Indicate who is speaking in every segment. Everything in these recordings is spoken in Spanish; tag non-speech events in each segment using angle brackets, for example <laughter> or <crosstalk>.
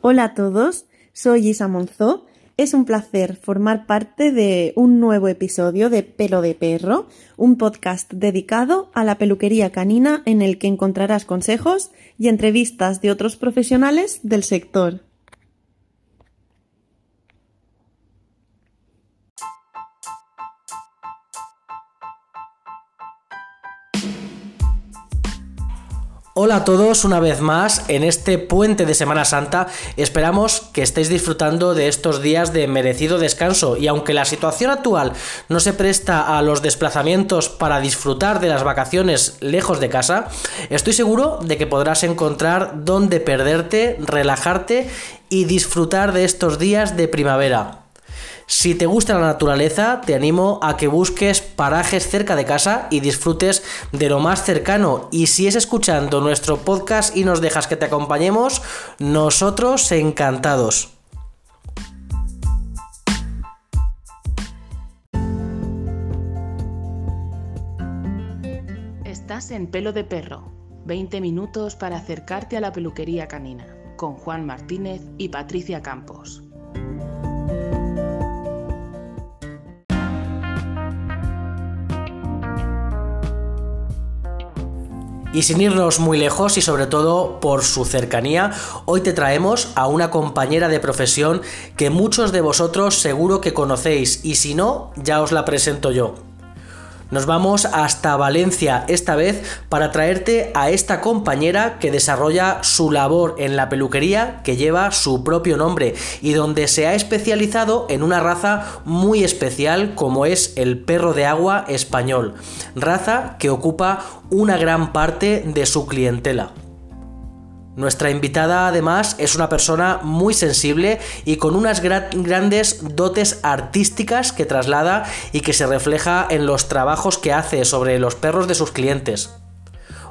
Speaker 1: Hola a todos, soy Isa Monzó. Es un placer formar parte de un nuevo episodio de Pelo de Perro, un podcast dedicado a la peluquería canina en el que encontrarás consejos y entrevistas de otros profesionales del sector.
Speaker 2: Hola a todos una vez más en este puente de Semana Santa. Esperamos que estéis disfrutando de estos días de merecido descanso y aunque la situación actual no se presta a los desplazamientos para disfrutar de las vacaciones lejos de casa, estoy seguro de que podrás encontrar dónde perderte, relajarte y disfrutar de estos días de primavera. Si te gusta la naturaleza, te animo a que busques parajes cerca de casa y disfrutes de lo más cercano. Y si es escuchando nuestro podcast y nos dejas que te acompañemos, nosotros encantados.
Speaker 3: Estás en pelo de perro. 20 minutos para acercarte a la peluquería canina, con Juan Martínez y Patricia Campos.
Speaker 2: Y sin irnos muy lejos y sobre todo por su cercanía, hoy te traemos a una compañera de profesión que muchos de vosotros seguro que conocéis y si no, ya os la presento yo. Nos vamos hasta Valencia esta vez para traerte a esta compañera que desarrolla su labor en la peluquería que lleva su propio nombre y donde se ha especializado en una raza muy especial como es el perro de agua español, raza que ocupa una gran parte de su clientela. Nuestra invitada además es una persona muy sensible y con unas grandes dotes artísticas que traslada y que se refleja en los trabajos que hace sobre los perros de sus clientes.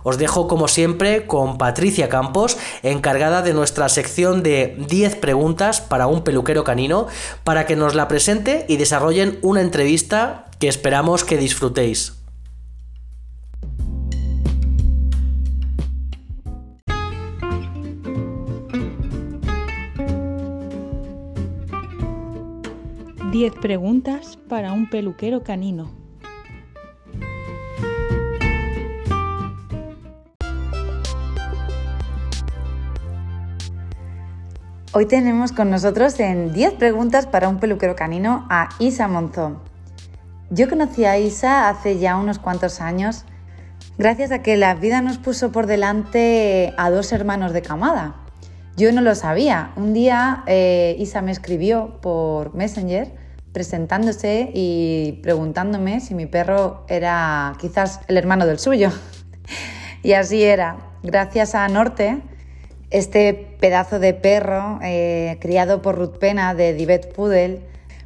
Speaker 2: Os dejo como siempre con Patricia Campos, encargada de nuestra sección de 10 preguntas para un peluquero canino, para que nos la presente y desarrollen una entrevista que esperamos que disfrutéis.
Speaker 1: 10 preguntas para un peluquero canino. Hoy tenemos con nosotros en 10 preguntas para un peluquero canino a Isa Monzón. Yo conocí a Isa hace ya unos cuantos años gracias a que la vida nos puso por delante a dos hermanos de camada. Yo no lo sabía. Un día eh, Isa me escribió por Messenger presentándose y preguntándome si mi perro era quizás el hermano del suyo. y así era. Gracias a Norte, este pedazo de perro eh, criado por Ruth Pena de Divet Pudel,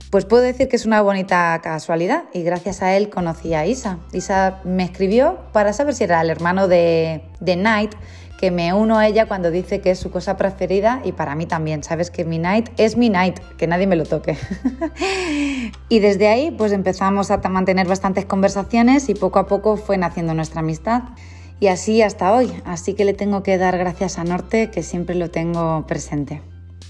Speaker 1: pues puedo decir que es una bonita casualidad y gracias a él conocí a Isa. Isa me escribió para saber si era el hermano de, de Night, que me uno a ella cuando dice que es su cosa preferida y para mí también, sabes que mi night es mi night, que nadie me lo toque. <laughs> y desde ahí pues empezamos a mantener bastantes conversaciones y poco a poco fue naciendo nuestra amistad. Y así hasta hoy, así que le tengo que dar gracias a Norte que siempre lo tengo presente.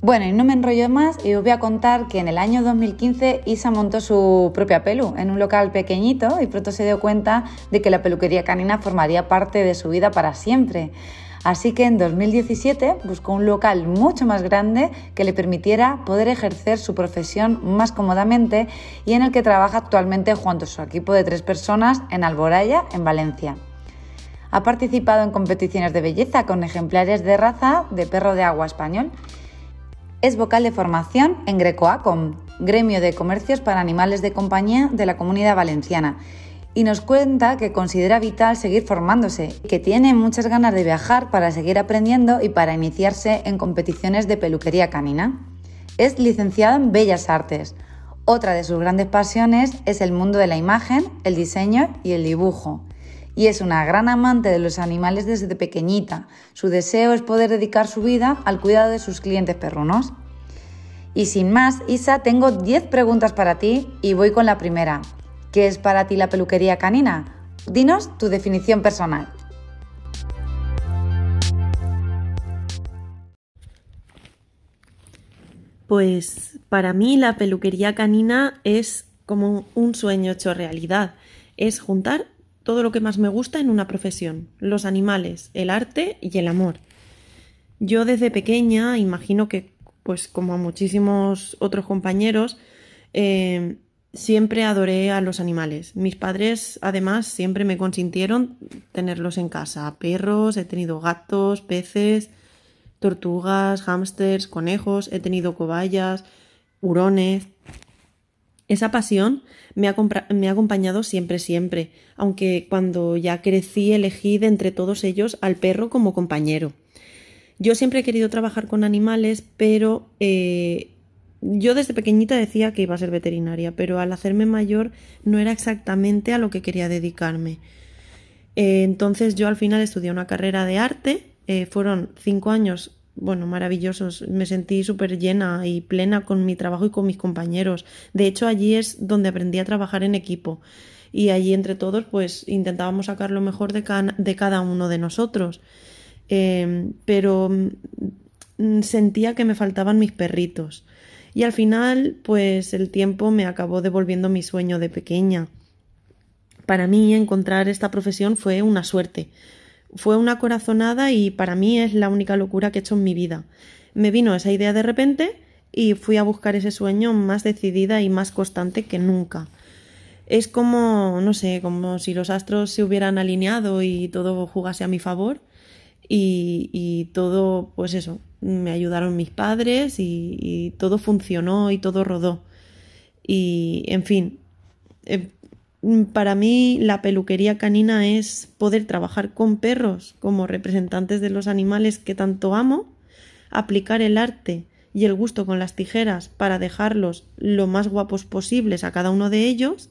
Speaker 1: Bueno, y no me enrollo más y os voy a contar que en el año 2015 Isa montó su propia pelu en un local pequeñito y pronto se dio cuenta de que la peluquería canina formaría parte de su vida para siempre. Así que en 2017 buscó un local mucho más grande que le permitiera poder ejercer su profesión más cómodamente y en el que trabaja actualmente junto a su equipo de tres personas en Alboraya, en Valencia. Ha participado en competiciones de belleza con ejemplares de raza de perro de agua español. Es vocal de formación en Grecoacom, gremio de comercios para animales de compañía de la comunidad valenciana, y nos cuenta que considera vital seguir formándose, que tiene muchas ganas de viajar para seguir aprendiendo y para iniciarse en competiciones de peluquería canina. Es licenciado en Bellas Artes. Otra de sus grandes pasiones es el mundo de la imagen, el diseño y el dibujo. Y es una gran amante de los animales desde pequeñita. Su deseo es poder dedicar su vida al cuidado de sus clientes perrunos. Y sin más, Isa, tengo 10 preguntas para ti y voy con la primera. ¿Qué es para ti la peluquería canina? Dinos tu definición personal.
Speaker 4: Pues para mí la peluquería canina es como un sueño hecho realidad. Es juntar todo lo que más me gusta en una profesión, los animales, el arte y el amor. Yo desde pequeña, imagino que pues como a muchísimos otros compañeros, eh, siempre adoré a los animales. Mis padres además siempre me consintieron tenerlos en casa. Perros, he tenido gatos, peces, tortugas, hámsters, conejos, he tenido cobayas, hurones. Esa pasión me ha, me ha, acompañado siempre, siempre, aunque cuando ya crecí elegí de entre todos ellos al perro como compañero. Yo siempre he querido trabajar con animales, pero eh, yo desde pequeñita decía que iba a ser veterinaria, pero al hacerme mayor no era exactamente a lo que quería dedicarme. Eh, entonces yo al final estudié una carrera de arte, eh, fueron cinco años bueno, maravillosos. Me sentí súper llena y plena con mi trabajo y con mis compañeros. De hecho, allí es donde aprendí a trabajar en equipo. Y allí entre todos, pues intentábamos sacar lo mejor de, de cada uno de nosotros. Em, pero mm, sentía que me faltaban mis perritos. Y al final, pues el tiempo me acabó devolviendo mi sueño de pequeña. Para mí encontrar esta profesión fue una suerte, fue una corazonada y para mí es la única locura que he hecho en mi vida. Me vino esa idea de repente y fui a buscar ese sueño más decidida y más constante que nunca. Es como, no sé, como si los astros se hubieran alineado y todo jugase a mi favor y, todo, pues eso, me ayudaron mis padres y, todo funcionó y todo rodó. Y, en fin, Mm, para mí la peluquería canina es poder trabajar con perros como representantes de los animales que tanto amo, aplicar el arte y el gusto con las tijeras para dejarlos lo más guapos posibles a cada uno de ellos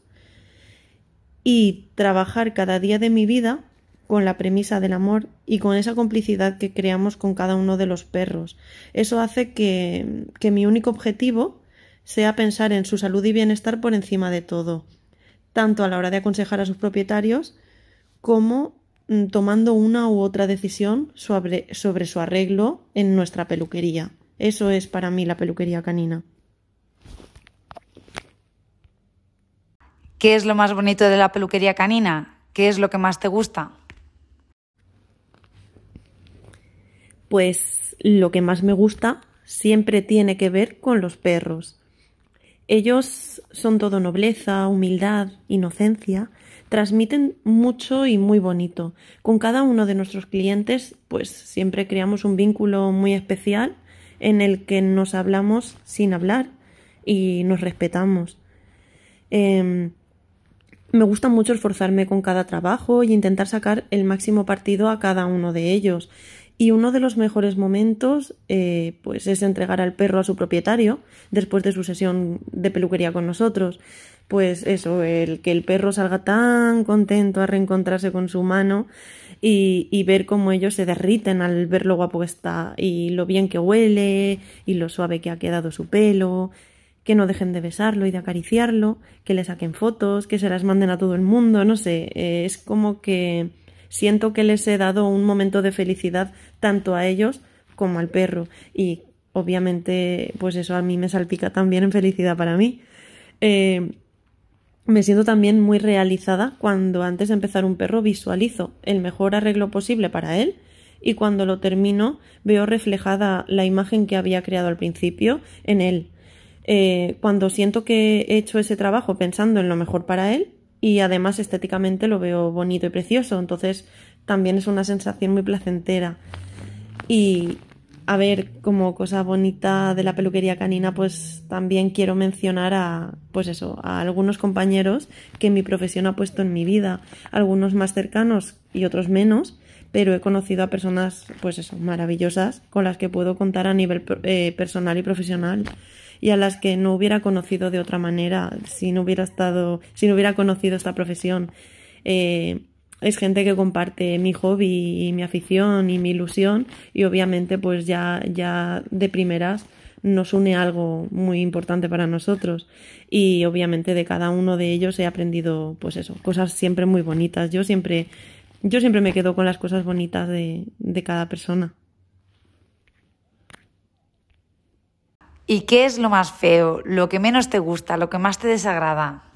Speaker 4: y trabajar cada día de mi vida con la premisa del amor y con esa complicidad que creamos con cada uno de los perros. Eso hace que, que mi único objetivo sea pensar en su salud y bienestar por encima de todo tanto a la hora de aconsejar a sus propietarios como mm, tomando una u otra decisión sobre, sobre su arreglo en nuestra peluquería. Eso es para mí la peluquería canina.
Speaker 1: ¿Qué es lo más bonito de la peluquería canina? ¿Qué es lo que más te gusta?
Speaker 4: Pues lo que más me gusta siempre tiene que ver con los perros. Ellos son todo nobleza, humildad, inocencia, transmiten mucho y muy bonito. Con cada uno de nuestros clientes, pues siempre creamos un vínculo muy especial en el que nos hablamos sin hablar y nos respetamos. Em, me gusta mucho esforzarme con cada trabajo y intentar sacar el máximo partido a cada uno de ellos. Y uno de los mejores momentos eh, pues es entregar al perro a su propietario después de su sesión de peluquería con nosotros. Pues eso, el que el perro salga tan contento a reencontrarse con su mano y, y ver cómo ellos se derriten al ver lo guapo que está y lo bien que huele y lo suave que ha quedado su pelo que no dejen de besarlo y de acariciarlo, que le saquen fotos, que se las manden a todo el mundo, no sé, eh, es como que siento que les he dado un momento de felicidad tanto a ellos como al perro y obviamente pues eso a mí me salpica también en felicidad para mí. Eh, me siento también muy realizada cuando antes de empezar un perro visualizo el mejor arreglo posible para él y cuando lo termino veo reflejada la imagen que había creado al principio en él. Eh, cuando siento que he hecho ese trabajo pensando en lo mejor para él, y además estéticamente lo veo bonito y precioso, entonces también es una sensación muy placentera. Y a ver, como cosa bonita de la peluquería canina, pues también quiero mencionar a, pues eso, a algunos compañeros que mi profesión ha puesto en mi vida, algunos más cercanos y otros menos, pero he conocido a personas, pues eso, maravillosas, con las que puedo contar a nivel eh, personal y profesional y a las que no hubiera conocido de otra manera si no hubiera estado, si no hubiera conocido esta profesión. Eh, es gente que comparte mi hobby y mi afición y mi ilusión y obviamente pues ya, ya de primeras nos une algo muy importante para nosotros y obviamente de cada uno de ellos he aprendido pues eso, cosas siempre muy bonitas. Yo siempre, yo siempre me quedo con las cosas bonitas de, de cada persona.
Speaker 1: ¿Y qué es lo más feo, lo que menos te gusta, lo que más te desagrada?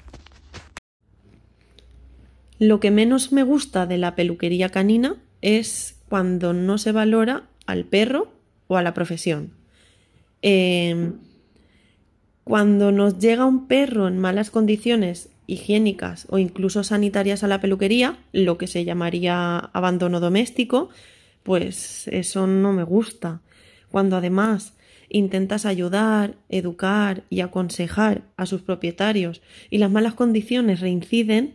Speaker 4: Lo que menos me gusta de la peluquería canina es cuando no se valora al perro o a la profesión. Em, cuando nos llega un perro en malas condiciones higiénicas o incluso sanitarias a la peluquería, lo que se llamaría abandono doméstico, pues eso no me gusta. Cuando además intentas ayudar, educar y aconsejar a sus propietarios y las malas condiciones reinciden,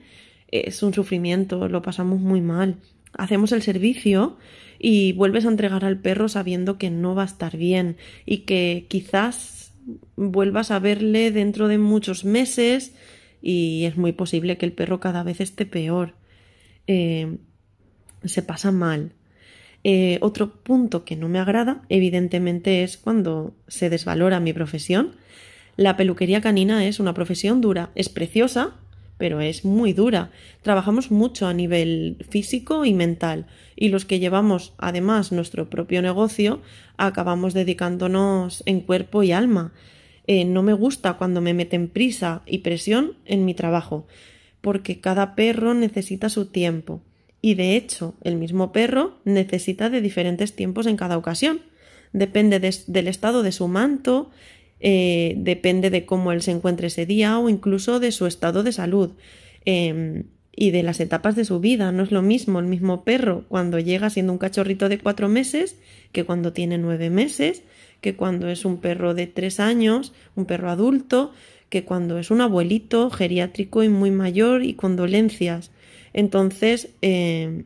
Speaker 4: es un sufrimiento, lo pasamos muy mal. Hacemos el servicio y vuelves a entregar al perro sabiendo que no va a estar bien y que quizás vuelvas a verle dentro de muchos meses y es muy posible que el perro cada vez esté peor. Eh, se pasa mal. Eh, otro punto que no me agrada, evidentemente, es cuando se desvalora mi profesión. La peluquería canina es una profesión dura, es preciosa, pero es muy dura. Trabajamos mucho a nivel físico y mental, y los que llevamos además nuestro propio negocio acabamos dedicándonos en cuerpo y alma. Eh, no me gusta cuando me meten prisa y presión en mi trabajo, porque cada perro necesita su tiempo y de hecho, el mismo perro necesita de diferentes tiempos en cada ocasión. Depende del estado de su manto, eh, depende de cómo él se encuentre ese día o incluso de su estado de salud em, y de las etapas de su vida. No es lo mismo el mismo perro cuando llega siendo un cachorrito de cuatro meses que cuando tiene nueve meses, que cuando es un perro de tres años, un perro adulto, que cuando es un abuelito geriátrico y muy mayor y con dolencias. Entonces, eh,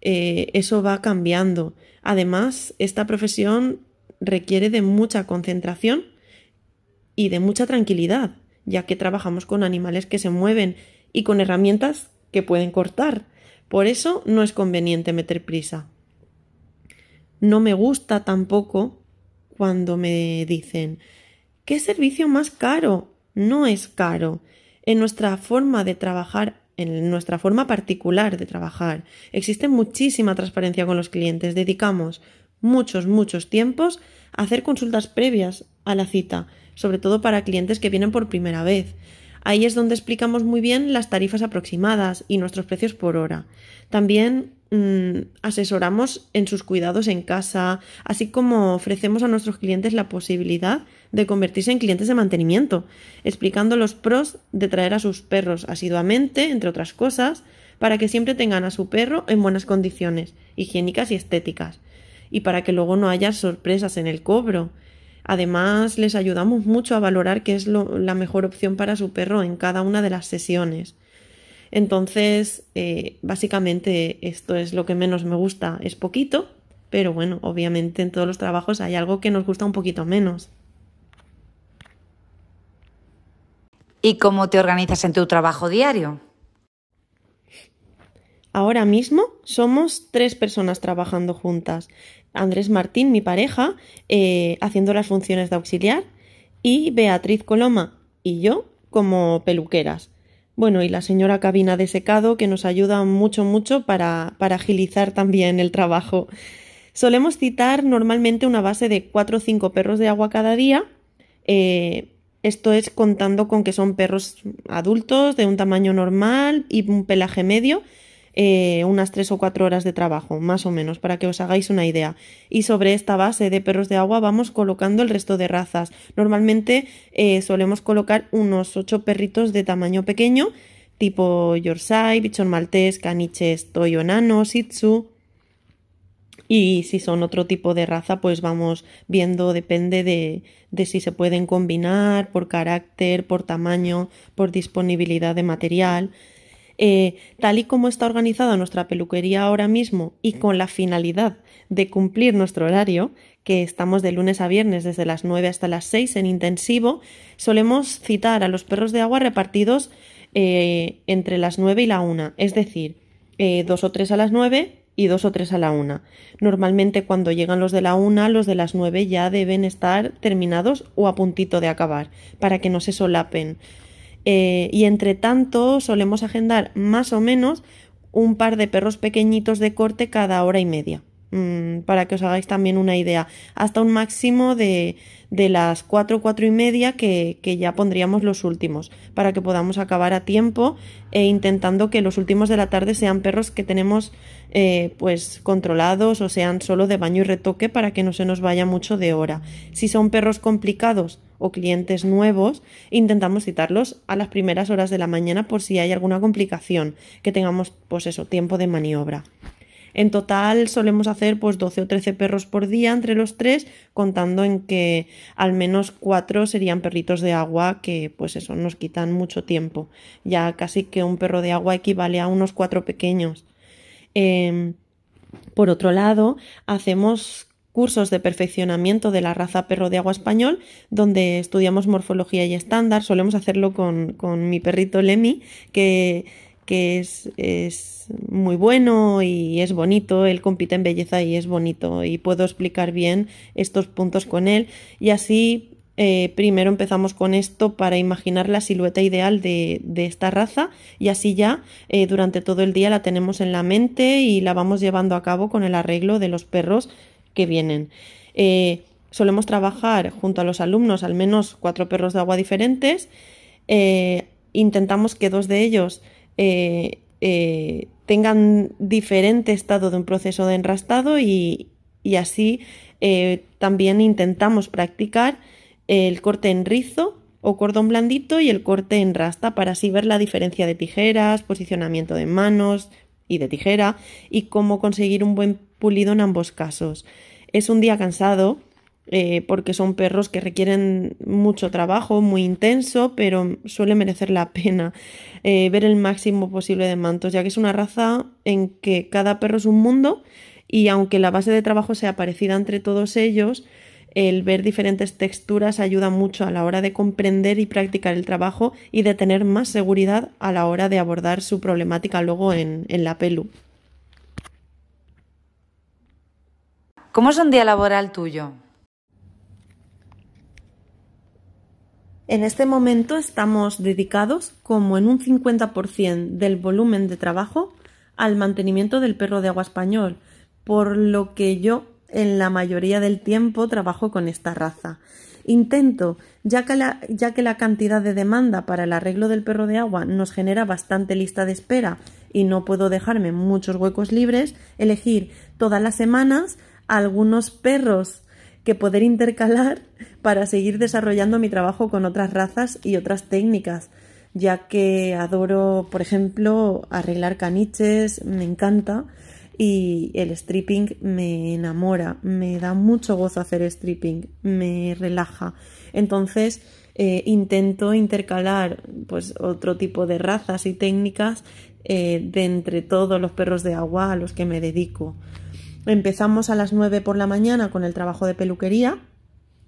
Speaker 4: eh, eso va cambiando. Además, esta profesión requiere de mucha concentración y de mucha tranquilidad, ya que trabajamos con animales que se mueven y con herramientas que pueden cortar. Por eso no es conveniente meter prisa. No me gusta tampoco cuando me dicen ¿qué servicio más caro? No es caro. En nuestra forma de trabajar en nuestra forma particular de trabajar. Existe muchísima transparencia con los clientes. Dedicamos muchos, muchos tiempos hacer consultas previas a la cita, sobre todo para clientes que vienen por primera vez. Ahí es donde explicamos muy bien las tarifas aproximadas y nuestros precios por hora. También mm, asesoramos en sus cuidados en casa, así como ofrecemos a nuestros clientes la posibilidad de convertirse en clientes de mantenimiento, explicando los pros de traer a sus perros asiduamente, entre otras cosas, para que siempre tengan a su perro en buenas condiciones, higiénicas y estéticas, y para que luego no haya sorpresas en el cobro Además, les ayudamos mucho a valorar qué es la mejor opción para su perro en cada una de las sesiones. Entonces, eh, básicamente esto es lo que menos me gusta, es poquito, pero bueno, obviamente en todos los trabajos hay algo que nos gusta un poquito menos.
Speaker 1: ¿Y cómo te organizas en tu trabajo diario?
Speaker 4: Ahora mismo somos tres personas trabajando juntas. Andrés Martín, mi pareja, eh, haciendo las funciones de auxiliar, y Beatriz Coloma y yo como peluqueras. Bueno, y la señora cabina de secado que nos ayuda mucho, mucho para, para agilizar también el trabajo. Solemos citar normalmente una base de cuatro o cinco perros de agua cada día. Eh, esto es contando con que son perros adultos de un tamaño normal y un pelaje medio eh, unas tres o cuatro horas de trabajo, más o menos, para que os hagáis una idea. Y sobre esta base de perros de agua vamos colocando el resto de razas. Normalmente eh, solemos colocar unos ocho perritos de tamaño pequeño, tipo Yorkshire, Bichon Maltés, Caniches, Toyo Nano, Shih Y si son otro tipo de raza, pues vamos viendo, depende de, de si se pueden combinar por carácter, por tamaño, por disponibilidad de material. Eh, tal y como está organizada nuestra peluquería ahora mismo y con la finalidad de cumplir nuestro horario, que estamos de lunes a viernes desde las 9 hasta las 6 en intensivo, solemos citar a los perros de agua repartidos eh, entre las 9 y la 1, es decir, eh, dos o tres a las 9 y dos o tres a la 1. Normalmente cuando llegan los de la 1, los de las 9 ya deben estar terminados o a puntito de acabar, para que no se solapen. Eh, y entre tanto solemos agendar más o menos un par de perros pequeñitos de corte cada hora y media. Mm, para que os hagáis también una idea, hasta un máximo de, de las 4, 4 y media que, que, ya pondríamos los últimos, para que podamos acabar a tiempo e intentando que los últimos de la tarde sean perros que tenemos eh, pues controlados o sean solo de baño y retoque para que no se nos vaya mucho de hora. Si son perros complicados o clientes nuevos, intentamos citarlos a las primeras horas de la mañana por si hay alguna complicación, que tengamos pues eso, tiempo de maniobra. En total solemos hacer pues 12 o 13 perros por día entre los tres, contando en que al menos cuatro serían perritos de agua que pues eso nos quitan mucho tiempo. Ya casi que un perro de agua equivale a unos cuatro pequeños. Em, por otro lado, hacemos cursos de perfeccionamiento de la raza perro de agua español, donde estudiamos morfología y estándar. Solemos hacerlo con, con mi perrito Lemmy, que que es, muy bueno y es bonito, él compite en belleza y es bonito y puedo explicar bien estos puntos con él y así eh, primero empezamos con esto para imaginar la silueta ideal de, esta raza y así ya eh, durante todo el día la tenemos en la mente y la vamos llevando a cabo con el arreglo de los perros que vienen. Eh, solemos trabajar junto a los alumnos al menos cuatro perros de agua diferentes. intentamos que dos de ellos eh, eh, tengan diferente estado de un proceso de enrastado y, así eh, también intentamos practicar el corte en rizo o cordón blandito y el corte en rasta para así ver la diferencia de tijeras, posicionamiento de manos y de tijera y cómo conseguir un buen pulido en ambos casos. Es un día cansado, eh, porque son perros que requieren mucho trabajo, muy intenso, pero suele merecer la pena eh, ver el máximo posible de mantos, ya que es una raza en que cada perro es un mundo y aunque la base de trabajo sea parecida entre todos ellos, el ver diferentes texturas ayuda mucho a la hora de comprender y practicar el trabajo y de tener más seguridad a la hora de abordar su problemática luego en, en la pelu.
Speaker 1: ¿Cómo es un día laboral tuyo?
Speaker 4: En este momento estamos dedicados como en un 50% del volumen de trabajo al mantenimiento del perro de agua español, por lo que yo en la mayoría del tiempo trabajo con esta raza. Intento, ya que, la, cantidad de demanda para el arreglo del perro de agua nos genera bastante lista de espera y no puedo dejarme muchos huecos libres, elegir todas las semanas algunos perros que poder intercalar para seguir desarrollando mi trabajo con otras razas y otras técnicas, ya que adoro, por ejemplo, arreglar caniches, me encanta, y el stripping me enamora, me da mucho gozo hacer stripping, me relaja. Entonces, eh, intento intercalar pues otro tipo de razas y técnicas eh, de entre todos los perros de agua a los que me dedico. Empezamos a las 9 por la mañana con el trabajo de peluquería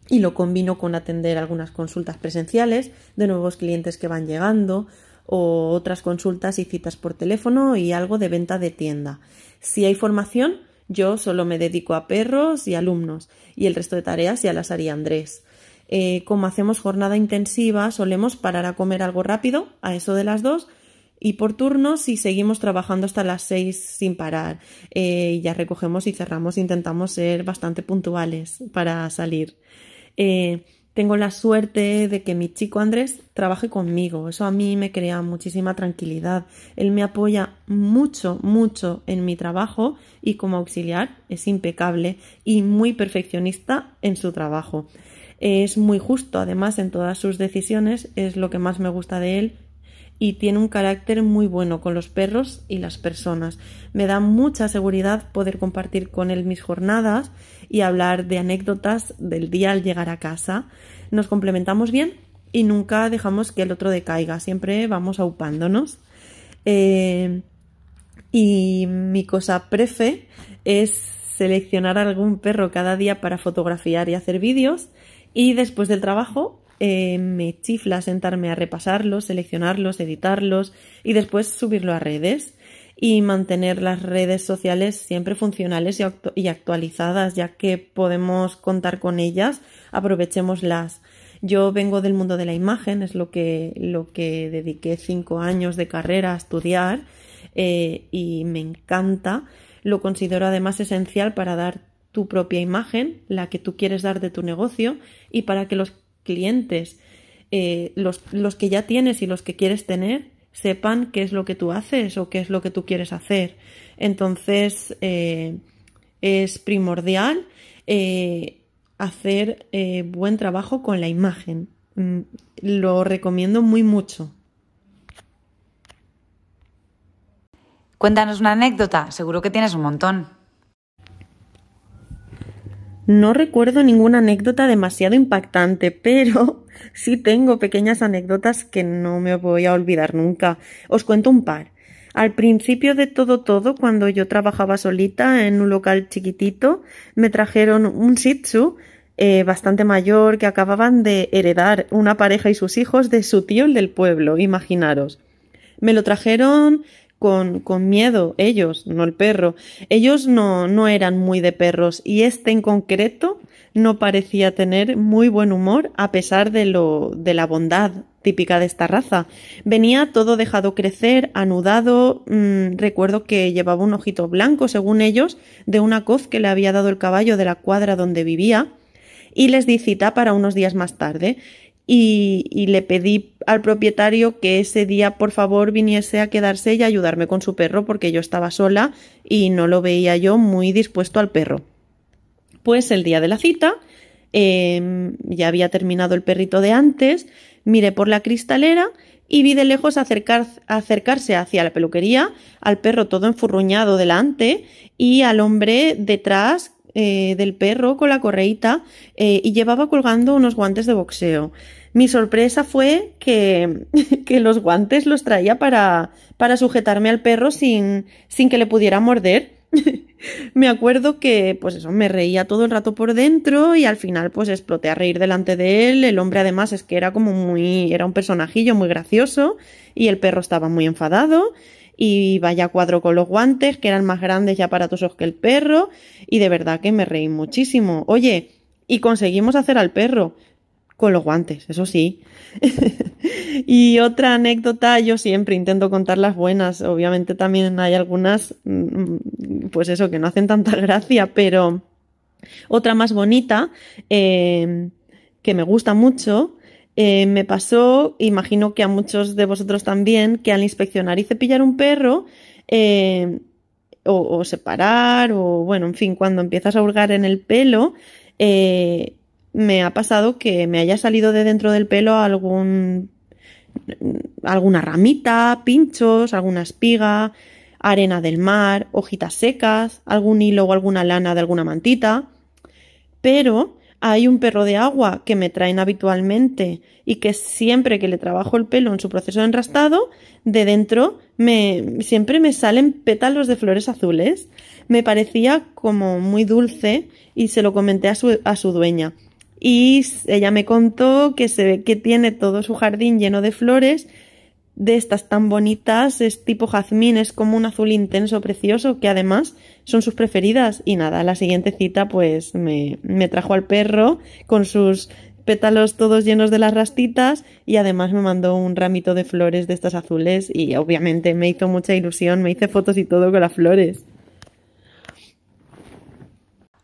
Speaker 4: y lo combino con atender algunas consultas presenciales de nuevos clientes que van llegando o otras consultas y citas por teléfono y algo de venta de tienda. Si hay formación, yo solo me dedico a perros y alumnos y el resto de tareas ya las haría Andrés. Eh, como hacemos jornada intensiva, solemos parar a comer algo rápido a eso de las dos y por turnos y seguimos trabajando hasta las seis sin parar. Eh, ya recogemos y cerramos, intentamos ser bastante puntuales para salir. Eh, tengo la suerte de que mi chico Andrés trabaje conmigo. Eso a mí me crea muchísima tranquilidad. Él me apoya mucho, mucho en mi trabajo y como auxiliar es impecable y muy perfeccionista en su trabajo. Es muy justo, además, en todas sus decisiones. Es lo que más me gusta de él y tiene un carácter muy bueno con los perros y las personas. Me da mucha seguridad poder compartir con él mis jornadas y hablar de anécdotas del día al llegar a casa. Nos complementamos bien y nunca dejamos que el otro decaiga, siempre vamos aupándonos. Eh, y mi cosa prefe es seleccionar algún perro cada día para fotografiar y hacer vídeos y después del trabajo eh, me chifla sentarme a repasarlos, seleccionarlos, editarlos y después subirlo a redes y mantener las redes sociales siempre funcionales y, actualizadas, ya que podemos contar con ellas, aprovechémoslas. Yo vengo del mundo de la imagen, es lo que, lo que dediqué cinco años de carrera a estudiar eh, y me encanta Lo considero además esencial para dar tu propia imagen, la que tú quieres dar de tu negocio, y para que los clientes, eh, los, los que ya tienes y los que quieres tener, sepan qué es lo que tú haces o qué es lo que tú quieres hacer. Entonces, eh, es primordial eh, hacer buen trabajo con la imagen. Mm, lo recomiendo muy mucho.
Speaker 1: Cuéntanos una anécdota, seguro que tienes un montón.
Speaker 4: No recuerdo ninguna anécdota demasiado impactante, pero <laughs> sí tengo pequeñas anécdotas que no me voy a olvidar nunca. Os cuento un par. Al principio de todo todo, cuando yo trabajaba solita en un local chiquitito, me trajeron un Shih eh, bastante mayor que acababan de heredar una pareja y sus hijos de su tío el del pueblo, imaginaros. Me lo trajeron con, con, miedo, ellos, no el perro. Ellos no, no eran muy de perros y este en concreto no parecía tener muy buen humor a pesar de lo, de la bondad típica de esta raza. Venía todo dejado crecer, anudado, mmm, recuerdo que llevaba un ojito blanco, según ellos, de una coz que le había dado el caballo de la cuadra donde vivía, y les di cita para unos días más tarde. Y, le pedí al propietario que ese día por favor viniese a quedarse y ayudarme con su perro porque yo estaba sola y no lo veía yo muy dispuesto al perro. Pues el día de la cita eh, ya había terminado el perrito de antes, miré por la cristalera y vi de lejos acercar, acercarse hacia la peluquería al perro todo enfurruñado delante y al hombre detrás eh, del perro con la correíta eh, y llevaba colgando unos guantes de boxeo. Mi sorpresa fue que, <laughs> que los guantes los traía para, para sujetarme al perro sin, sin que le pudiera morder. <laughs> me acuerdo que, pues eso, me reía todo el rato por dentro y al final, pues exploté a reír delante de él. El hombre, además, es que era como muy. era un personajillo muy gracioso y el perro estaba muy enfadado. Y vaya cuadro con los guantes, que eran más grandes y aparatosos que el perro. Y de verdad que me reí muchísimo. Oye, y conseguimos hacer al perro con los guantes, eso sí. <laughs> y otra anécdota, yo siempre intento contar las buenas, obviamente también hay algunas, pues eso, que no hacen tanta <laughs> gracia, pero otra más bonita, eh, que me gusta mucho, eh, me pasó, imagino que a muchos de vosotros también, que al inspeccionar y cepillar un perro, eh, o, separar, o bueno, en fin, cuando empiezas a hurgar en el pelo, eh, me ha pasado que me haya salido de dentro del pelo algún alguna ramita, pinchos, alguna espiga, arena del mar, hojitas secas, algún hilo o alguna lana de alguna mantita. Pero hay un perro de agua que me traen habitualmente y que siempre que le trabajo el pelo en su proceso de enrastado, de dentro me siempre me salen pétalos de flores azules. Me parecía como muy dulce y se lo comenté a su, a su dueña y ella me contó que se ve que tiene todo su jardín lleno de flores de estas tan bonitas, es tipo jazmín, es como un azul intenso, precioso, que además son sus preferidas. Y nada, la siguiente cita pues me, me trajo al perro con sus pétalos todos llenos de las rastitas y además me mandó un ramito de flores de estas azules y obviamente me hizo mucha ilusión, me hice fotos y todo con las flores.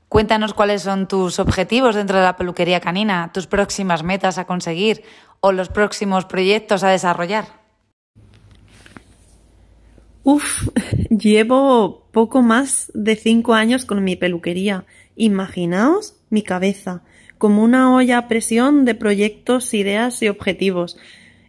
Speaker 1: Cuéntanos cuáles son tus objetivos dentro de la peluquería canina, tus próximas metas a conseguir o los próximos proyectos a desarrollar.
Speaker 4: Uf, <laughs> llevo poco más de cinco años con mi peluquería. Imaginaos mi cabeza, como una olla a presión de proyectos, ideas y objetivos.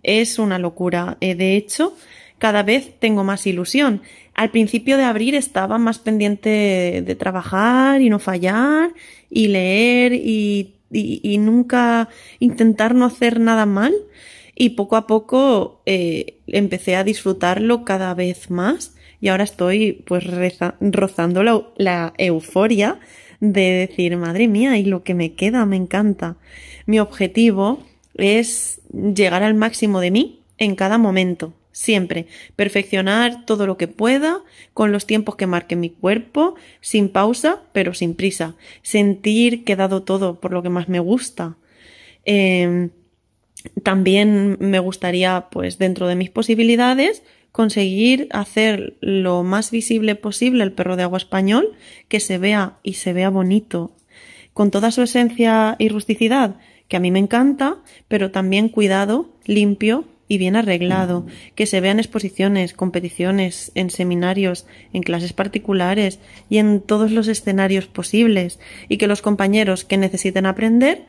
Speaker 4: Es una locura. Eh, de hecho, cada vez tengo más ilusión. Al principio de abril estaba más pendiente de trabajar y no fallar y leer y, y, nunca intentar no hacer nada mal y poco a poco eh, empecé a disfrutarlo cada vez más y ahora estoy pues rozando la, euforia de decir madre mía y lo que me queda me encanta. Mi objetivo es llegar al máximo de mí en cada momento Siempre perfeccionar todo lo que pueda con los tiempos que marque mi cuerpo, sin pausa, pero sin prisa. Sentir que he dado todo por lo que más me gusta. Eh, también me gustaría, pues dentro de mis posibilidades, conseguir hacer lo más visible posible el perro de agua español, que se vea y se vea bonito, con toda su esencia y rusticidad, que a mí me encanta, pero también cuidado, limpio y bien arreglado, que se vea en exposiciones, competiciones, en seminarios, en clases particulares y en todos los escenarios posibles, y que los compañeros que necesiten aprender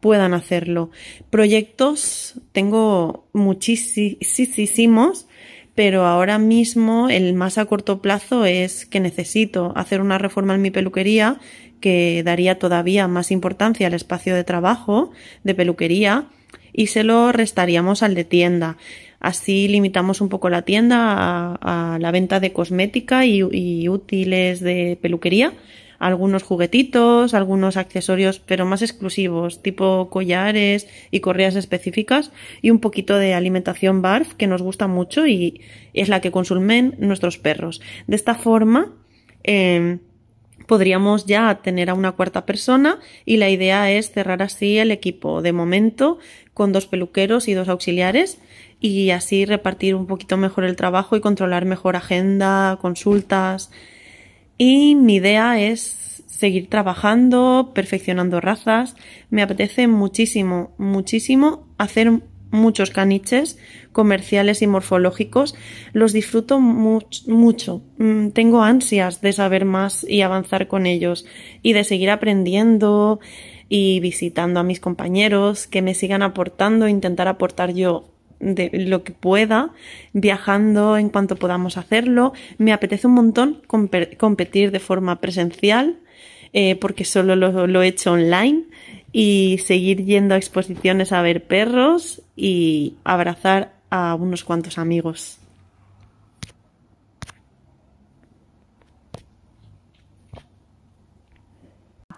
Speaker 4: puedan hacerlo. Proyectos tengo muchísimos, pero ahora mismo el más a corto plazo es que necesito hacer una reforma en mi peluquería que daría todavía más importancia al espacio de trabajo de peluquería y se lo restaríamos al de tienda. Así limitamos un poco la tienda a, la venta de cosmética y útiles de peluquería algunos juguetitos, algunos accesorios, pero más exclusivos, tipo collares y correas específicas, y un poquito de alimentación barf que nos gusta mucho y es la que consumen nuestros perros. De esta forma, em, podríamos ya tener a una cuarta persona y la idea es cerrar así el equipo de momento con dos peluqueros y dos auxiliares y así repartir un poquito mejor el trabajo y controlar mejor agenda, consultas, y mi idea es seguir trabajando, perfeccionando razas. Me apetece muchísimo, muchísimo hacer muchos caniches comerciales y morfológicos. Los disfruto mucho. Mm, tengo ansias de saber más y avanzar con ellos y de seguir aprendiendo y visitando a mis compañeros que me sigan aportando, intentar aportar yo de lo que pueda, viajando en cuanto podamos hacerlo. Me apetece un montón competir de forma presencial, eh, porque solo lo, he hecho online, y seguir yendo a exposiciones a ver perros y abrazar a unos cuantos amigos.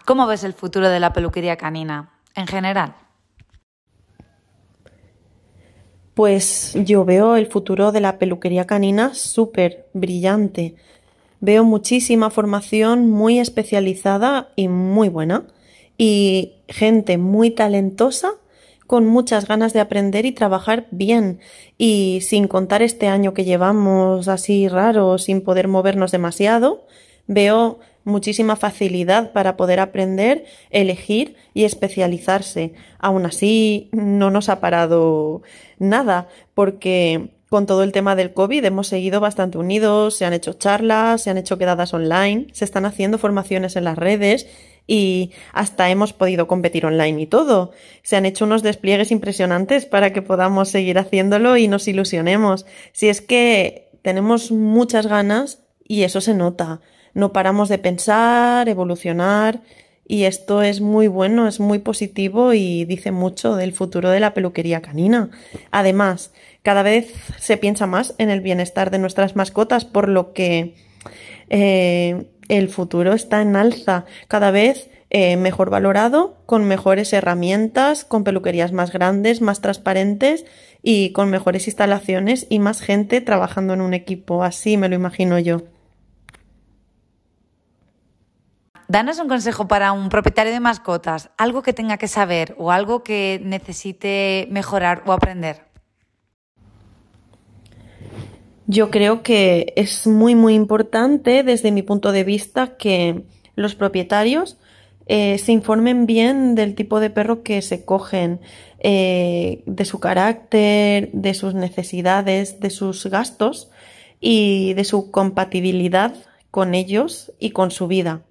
Speaker 1: ¿Cómo ves el futuro de la peluquería canina en general?
Speaker 4: Pues yo veo el futuro de la peluquería canina súper brillante. Veo muchísima formación muy especializada y muy buena. Y gente muy talentosa con muchas ganas de aprender y trabajar bien. Y sin contar este año que llevamos así raro, sin poder movernos demasiado, veo muchísima facilidad para poder aprender, elegir y especializarse. Aún así, no nos ha parado nada, porque con todo el tema del COVID hemos seguido bastante unidos, se han hecho charlas, se han hecho quedadas online, se están haciendo formaciones en las redes y hasta hemos podido competir online y todo. Se han hecho unos despliegues impresionantes para que podamos seguir haciéndolo y nos ilusionemos. Si es que tenemos muchas ganas y eso se nota no paramos de pensar, evolucionar y esto es muy bueno, es muy positivo y dice mucho del futuro de la peluquería canina. Además, cada vez se piensa más en el bienestar de nuestras mascotas, por lo que eh, el futuro está en alza, cada vez eh, mejor valorado, con mejores herramientas, con peluquerías más grandes, más transparentes y con mejores instalaciones y más gente trabajando en un equipo. Así me lo imagino yo.
Speaker 1: Danos un consejo para un propietario de mascotas, algo que tenga que saber o algo que necesite mejorar o aprender.
Speaker 4: Yo creo que es muy muy importante desde mi punto de vista que los propietarios eh, se informen bien del tipo de perro que se cogen, eh, de su carácter, de sus necesidades, de sus gastos y de su compatibilidad con ellos y con su vida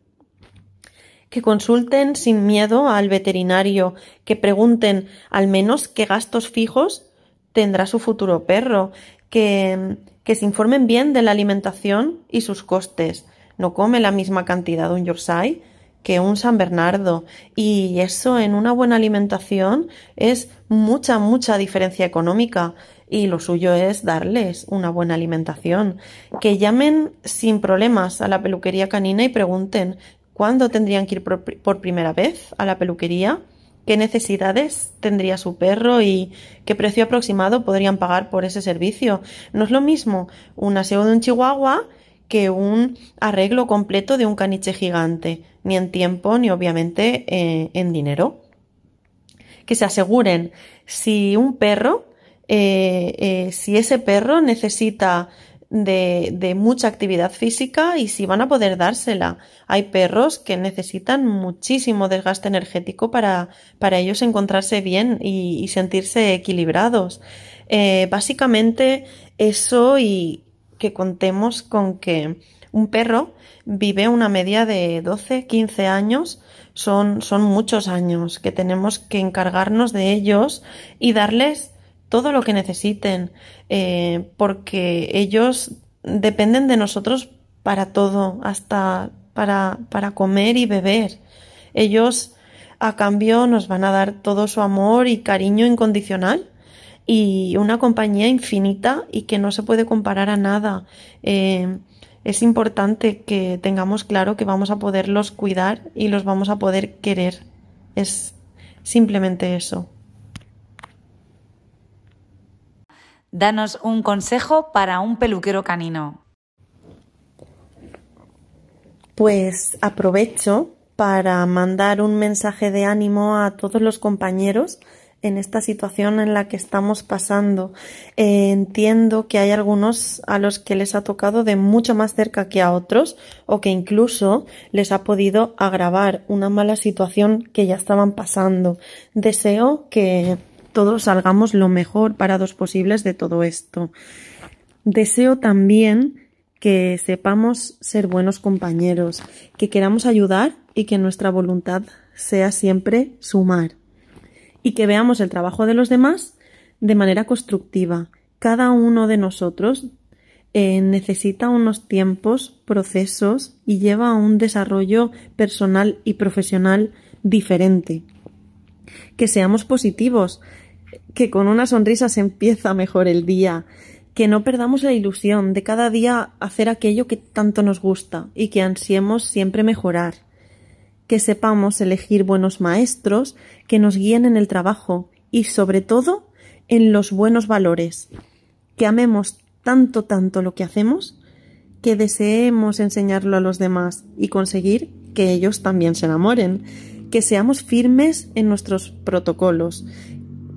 Speaker 4: que consulten sin miedo al veterinario, que pregunten al menos qué gastos fijos tendrá su futuro perro, que, que se informen bien de la alimentación y sus costes. No come la misma cantidad un Yorkshire que un San Bernardo. Y eso en una buena alimentación es mucha, mucha diferencia económica. Y lo suyo es darles una buena alimentación. Que llamen sin problemas a la peluquería canina y pregunten cuándo tendrían que ir por, primera vez a la peluquería, qué necesidades tendría su perro y qué precio aproximado podrían pagar por ese servicio. No es lo mismo un aseo de un chihuahua que un arreglo completo de un caniche gigante, ni en tiempo ni obviamente eh, en dinero. Que se aseguren si un perro eh, eh, si ese perro necesita de, mucha actividad física y si van a poder dársela. Hay perros que necesitan muchísimo desgaste energético para, para ellos encontrarse bien y, sentirse equilibrados. Eh, básicamente eso y que contemos con que un perro vive una media de 12, 15 años, son, son muchos años que tenemos que encargarnos de ellos y darles todo lo que necesiten, eh, porque ellos dependen de nosotros para todo, hasta para, para comer y beber. Ellos a cambio nos van a dar todo su amor y cariño incondicional y una compañía infinita y que no se puede comparar a nada. Eh, es importante que tengamos claro que vamos a poderlos cuidar y los vamos a poder querer. Es simplemente eso.
Speaker 1: Danos un consejo para un peluquero canino.
Speaker 4: Pues aprovecho para mandar un mensaje de ánimo a todos los compañeros en esta situación en la que estamos pasando. Eh, entiendo que hay algunos a los que les ha tocado de mucho más cerca que a otros o que incluso les ha podido agravar una mala situación que ya estaban pasando. Deseo que todos salgamos lo mejor parados posibles de todo esto. Deseo también que sepamos ser buenos compañeros, que queramos ayudar y que nuestra voluntad sea siempre sumar y que veamos el trabajo de los demás de manera constructiva. Cada uno de nosotros eh, necesita unos tiempos, procesos y lleva un desarrollo personal y profesional diferente. Que seamos positivos, que con una sonrisa se empieza mejor el día, que no perdamos la ilusión de cada día hacer aquello que tanto nos gusta y que ansiemos siempre mejorar que sepamos elegir buenos maestros que nos guíen en el trabajo y sobre todo en los buenos valores, que amemos tanto, tanto lo que hacemos, que deseemos enseñarlo a los demás y conseguir que ellos también se enamoren, que seamos firmes en nuestros protocolos,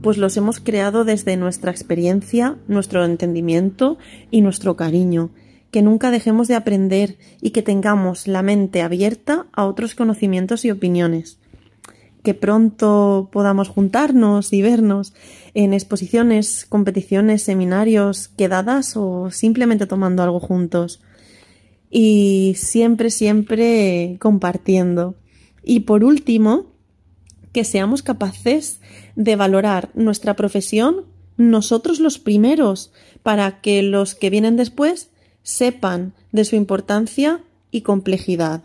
Speaker 4: pues los hemos creado desde nuestra experiencia, nuestro entendimiento y nuestro cariño, que nunca dejemos de aprender y que tengamos la mente abierta a otros conocimientos y opiniones. Que pronto podamos juntarnos y vernos en exposiciones, competiciones, seminarios, quedadas o simplemente tomando algo juntos. Y siempre, siempre compartiendo. Y por último, que seamos capaces de valorar nuestra profesión nosotros los primeros, para que los que vienen después sepan de su importancia y complejidad.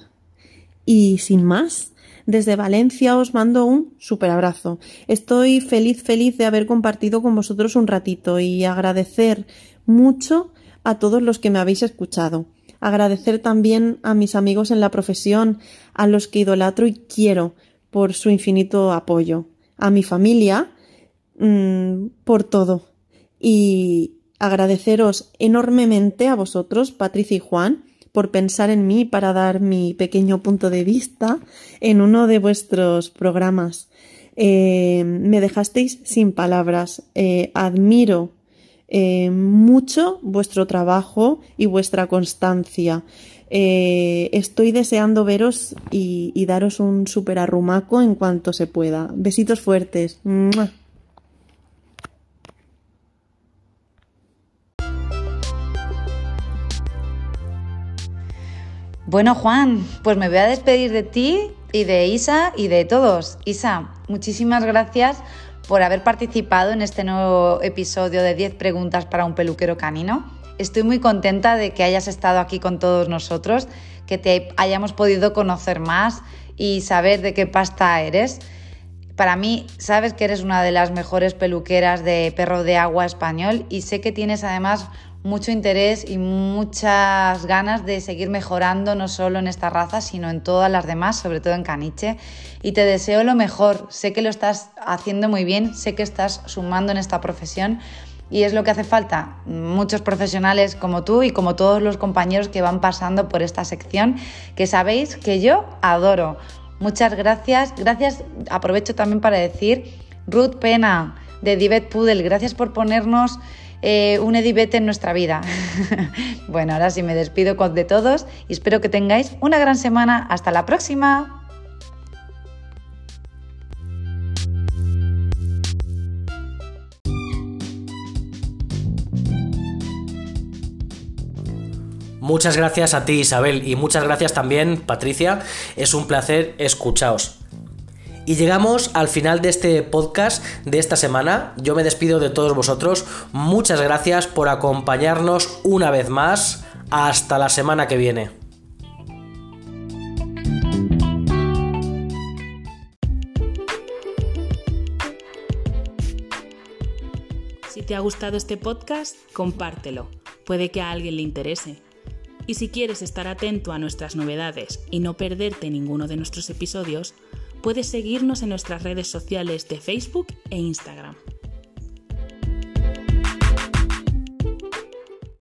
Speaker 4: Y sin más, desde Valencia os mando un super abrazo. Estoy feliz, feliz de haber compartido con vosotros un ratito y agradecer mucho a todos los que me habéis escuchado. Agradecer también a mis amigos en la profesión, a los que idolatro y quiero por su infinito apoyo. A mi familia, mm, por todo. Y, agradeceros enormemente a vosotros, Patricia y Juan, por pensar en mí para dar mi pequeño punto de vista en uno de vuestros programas. Eh, me dejasteis sin palabras. Eh, admiro eh, mucho vuestro trabajo y vuestra constancia. estoy deseando veros y, daros un super arrumaco en cuanto se pueda. Besitos fuertes.
Speaker 1: Bueno, Juan, pues me voy a despedir de ti y de Isa y de todos. Isa, muchísimas gracias por haber participado en este nuevo episodio de 10 preguntas para un peluquero canino. Estoy muy contenta de que hayas estado aquí con todos nosotros, que te hayamos podido conocer más y saber de qué pasta eres. Para mí, sabes que eres una de las mejores peluqueras de perro de agua español y sé que tienes además mucho interés y muchas ganas de seguir mejorando no solo en esta raza, sino en todas las demás, sobre todo en caniche. Y te deseo lo mejor. Sé que lo estás haciendo muy bien, sé que estás sumando en esta profesión y es lo que hace falta. Muchos profesionales como tú y como todos los compañeros que van pasando por esta sección, que sabéis que yo adoro. Muchas gracias. Gracias, aprovecho también para decir, Ruth Pena, de Divet Poodle. Gracias por ponernos eh, un Edivet en nuestra vida. <laughs> bueno, ahora sí me despido de todos y espero que tengáis una gran semana. Hasta la próxima.
Speaker 2: Muchas gracias a ti Isabel y muchas gracias también Patricia. Es un placer escucharos. Y llegamos al final de este podcast de esta semana. Yo me despido de todos vosotros. Muchas gracias por acompañarnos una vez más. Hasta la semana que viene.
Speaker 3: Si te ha gustado este podcast, compártelo. Puede que a alguien le interese. Y si quieres estar atento a nuestras novedades y no perderte ninguno de nuestros episodios, puedes seguirnos en nuestras redes sociales de Facebook e Instagram.